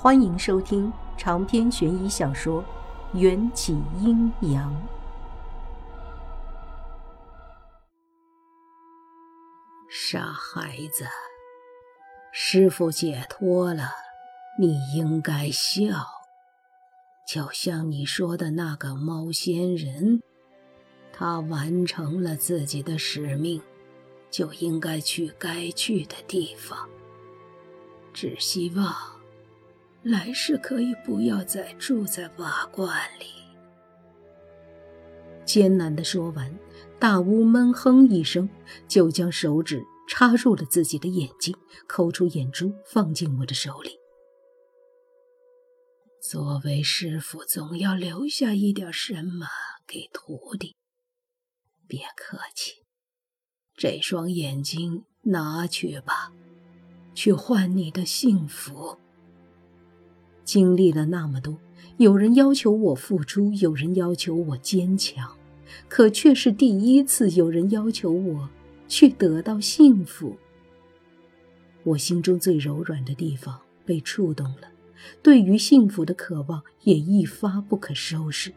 欢迎收听长篇悬疑小说《缘起阴阳》。傻孩子，师傅解脱了，你应该笑。就像你说的那个猫仙人，他完成了自己的使命，就应该去该去的地方。只希望。来世可以不要再住在瓦罐里。艰难的说完，大巫闷哼一声，就将手指插入了自己的眼睛，抠出眼珠放进我的手里。作为师傅，总要留下一点什么给徒弟。别客气，这双眼睛拿去吧，去换你的幸福。经历了那么多，有人要求我付出，有人要求我坚强，可却是第一次有人要求我去得到幸福。我心中最柔软的地方被触动了，对于幸福的渴望也一发不可收拾。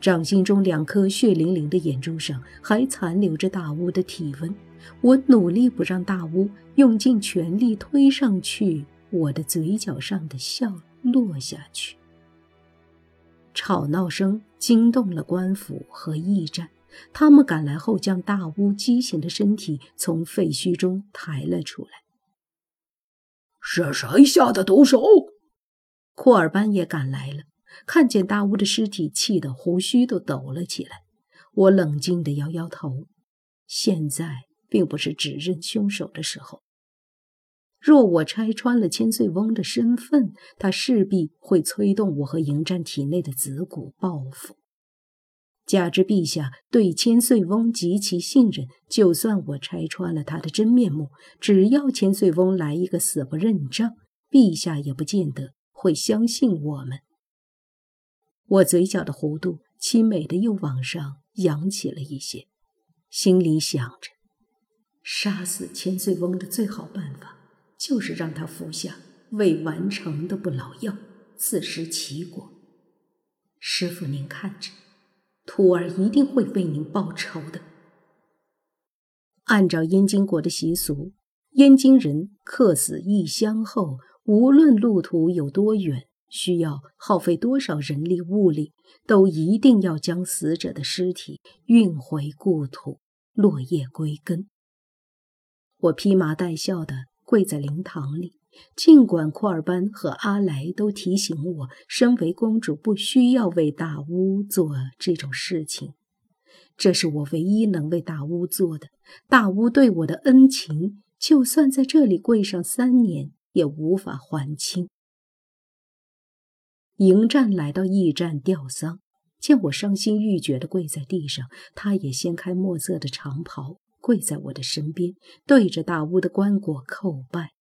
掌心中两颗血淋淋的眼珠上还残留着大巫的体温，我努力不让大巫用尽全力推上去。我的嘴角上的笑落下去。吵闹声惊动了官府和驿站，他们赶来后，将大巫畸形的身体从废墟中抬了出来。是谁下的毒手？库尔班也赶来了，看见大巫的尸体，气得胡须都抖了起来。我冷静地摇摇头，现在并不是指认凶手的时候。若我拆穿了千岁翁的身份，他势必会催动我和迎战体内的子骨报复。加之陛下对千岁翁极其信任，就算我拆穿了他的真面目，只要千岁翁来一个死不认账，陛下也不见得会相信我们。我嘴角的弧度凄美的又往上扬起了一些，心里想着：杀死千岁翁的最好办法。就是让他服下未完成的不老药，自食其果。师傅，您看着，徒儿一定会为您报仇的。按照燕京国的习俗，燕京人客死异乡后，无论路途有多远，需要耗费多少人力物力，都一定要将死者的尸体运回故土，落叶归根。我披麻戴孝的。跪在灵堂里，尽管库尔班和阿莱都提醒我，身为公主不需要为大巫做这种事情，这是我唯一能为大巫做的。大巫对我的恩情，就算在这里跪上三年，也无法还清。迎战来到驿站吊丧，见我伤心欲绝的跪在地上，他也掀开墨色的长袍。跪在我的身边，对着大巫的棺椁叩拜。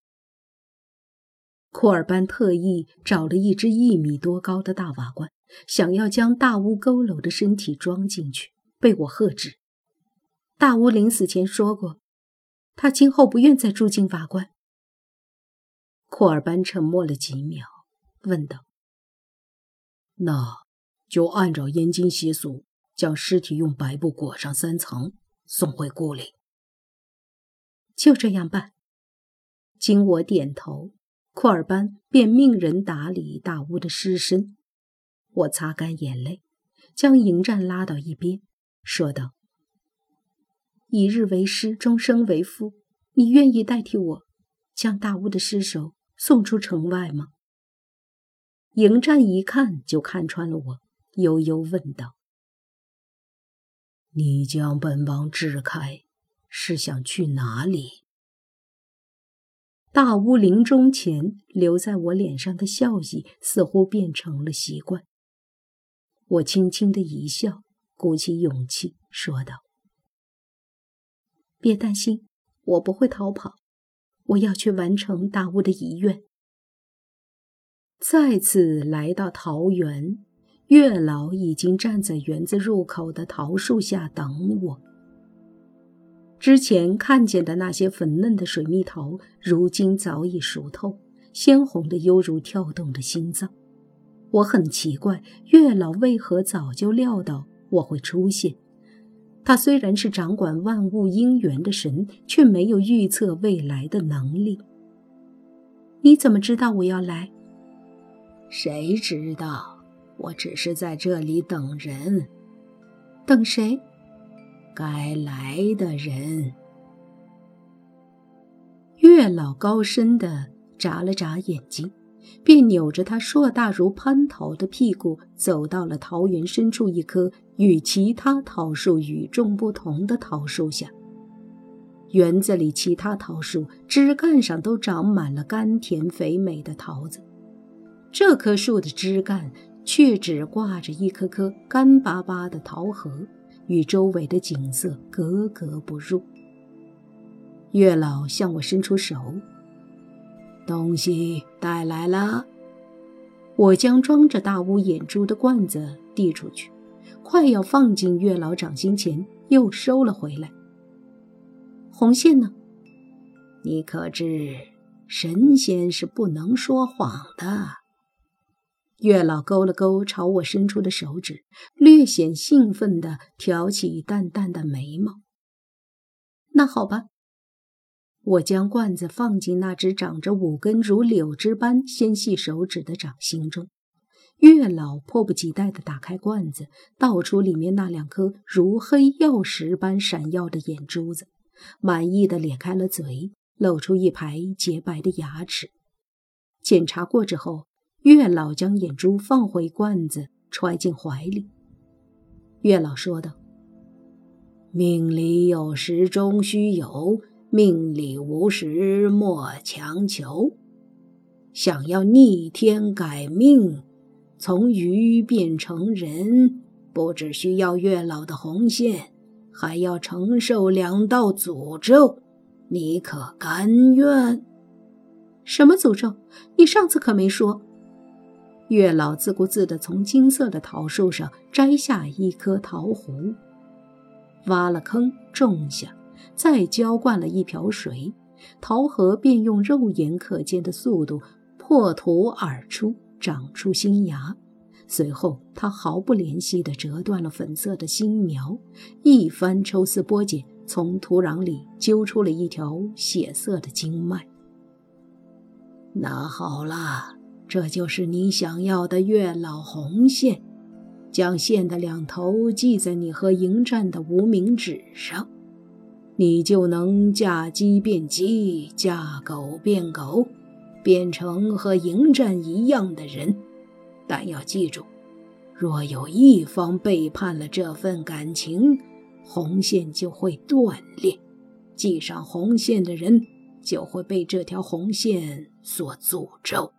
库尔班特意找了一只一米多高的大瓦罐，想要将大巫佝偻的身体装进去，被我喝止。大巫临死前说过，他今后不愿再住进瓦罐。库尔班沉默了几秒，问道：“那就按照燕京习俗，将尸体用白布裹上三层。”送回故里，就这样办。经我点头，库尔班便命人打理大屋的尸身。我擦干眼泪，将迎战拉到一边，说道：“一日为师，终生为父。你愿意代替我，将大屋的尸首送出城外吗？”迎战一看就看穿了我，悠悠问道。你将本王支开，是想去哪里？大屋临终前留在我脸上的笑意，似乎变成了习惯。我轻轻的一笑，鼓起勇气说道：“别担心，我不会逃跑，我要去完成大屋的遗愿。”再次来到桃园。月老已经站在园子入口的桃树下等我。之前看见的那些粉嫩的水蜜桃，如今早已熟透，鲜红的犹如跳动的心脏。我很奇怪，月老为何早就料到我会出现？他虽然是掌管万物因缘的神，却没有预测未来的能力。你怎么知道我要来？谁知道？我只是在这里等人。等谁？该来的人。月老高深的眨了眨眼睛，便扭着他硕大如蟠桃的屁股，走到了桃园深处一棵与其他桃树与众不同的桃树下。园子里其他桃树枝干上都长满了甘甜肥美的桃子，这棵树的枝干却只挂着一颗颗干巴巴的桃核，与周围的景色格格不入。月老向我伸出手，东西带来了。我将装着大乌眼珠的罐子递出去，快要放进月老掌心前，又收了回来。红线呢？你可知神仙是不能说谎的？月老勾了勾朝我伸出的手指，略显兴奋地挑起淡淡的眉毛。那好吧。我将罐子放进那只长着五根如柳枝般纤细手指的掌心中，月老迫不及待地打开罐子，倒出里面那两颗如黑曜石般闪耀的眼珠子，满意的咧开了嘴，露出一排洁白的牙齿。检查过之后，月老将眼珠放回罐子，揣进怀里。月老说道：“命里有时终须有。”命里无时莫强求，想要逆天改命，从鱼变成人，不只需要月老的红线，还要承受两道诅咒。你可甘愿？什么诅咒？你上次可没说。月老自顾自地从金色的桃树上摘下一颗桃核，挖了坑种下。再浇灌了一瓢水，桃核便用肉眼可见的速度破土而出，长出新芽。随后，他毫不怜惜地折断了粉色的新苗，一番抽丝剥茧，从土壤里揪出了一条血色的经脉。那好了，这就是你想要的月老红线，将线的两头系在你和迎战的无名指上。你就能嫁鸡变鸡，嫁狗变狗，变成和迎战一样的人。但要记住，若有一方背叛了这份感情，红线就会断裂，系上红线的人就会被这条红线所诅咒。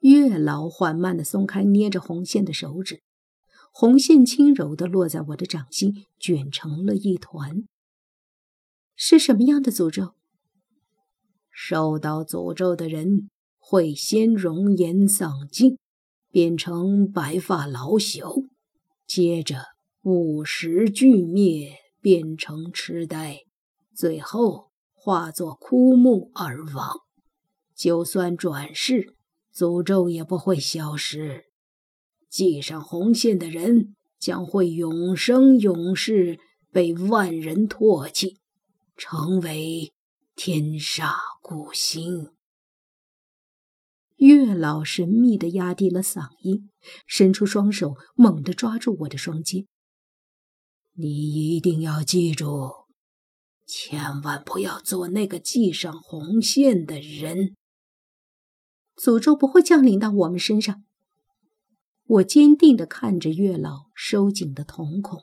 月老缓慢地松开捏着红线的手指。红线轻柔地落在我的掌心，卷成了一团。是什么样的诅咒？受到诅咒的人会先容颜丧尽，变成白发老朽，接着五十俱灭，变成痴呆，最后化作枯木而亡。就算转世，诅咒也不会消失。系上红线的人将会永生永世被万人唾弃，成为天煞孤星。月老神秘地压低了嗓音，伸出双手，猛地抓住我的双肩。你一定要记住，千万不要做那个系上红线的人。诅咒不会降临到我们身上。我坚定地看着月老收紧的瞳孔，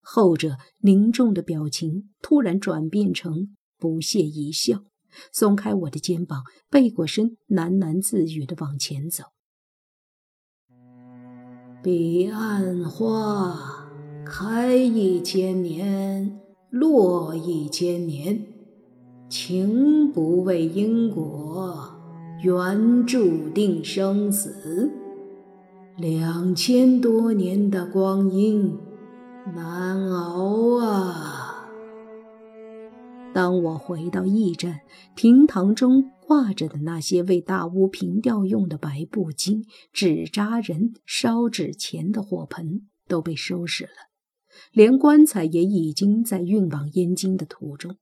后者凝重的表情突然转变成不屑一笑，松开我的肩膀，背过身，喃喃自语地往前走。彼岸花开一千年，落一千年，情不为因果，缘注定生死。两千多年的光阴难熬啊！当我回到驿站，厅堂中挂着的那些为大屋平吊用的白布巾、纸扎人、烧纸钱的火盆都被收拾了，连棺材也已经在运往燕京的途中。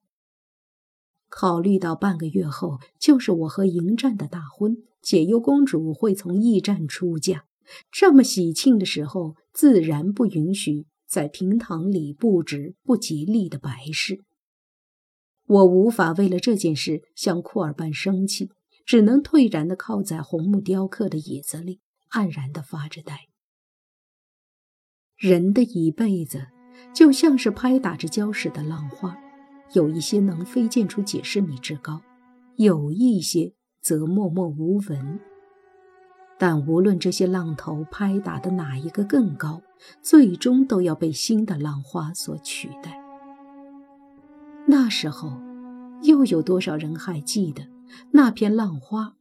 考虑到半个月后就是我和迎战的大婚，解忧公主会从驿站出嫁，这么喜庆的时候，自然不允许在厅堂里布置不吉利的白事。我无法为了这件事向库尔班生气，只能退然地靠在红木雕刻的椅子里，黯然地发着呆。人的一辈子就像是拍打着礁石的浪花，有一些能飞溅出几十米之高，有一些则默默无闻。但无论这些浪头拍打的哪一个更高，最终都要被新的浪花所取代。那时候，又有多少人还记得那片浪花，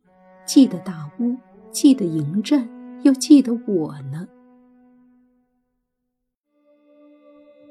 记得大屋，记得迎战，又记得我呢？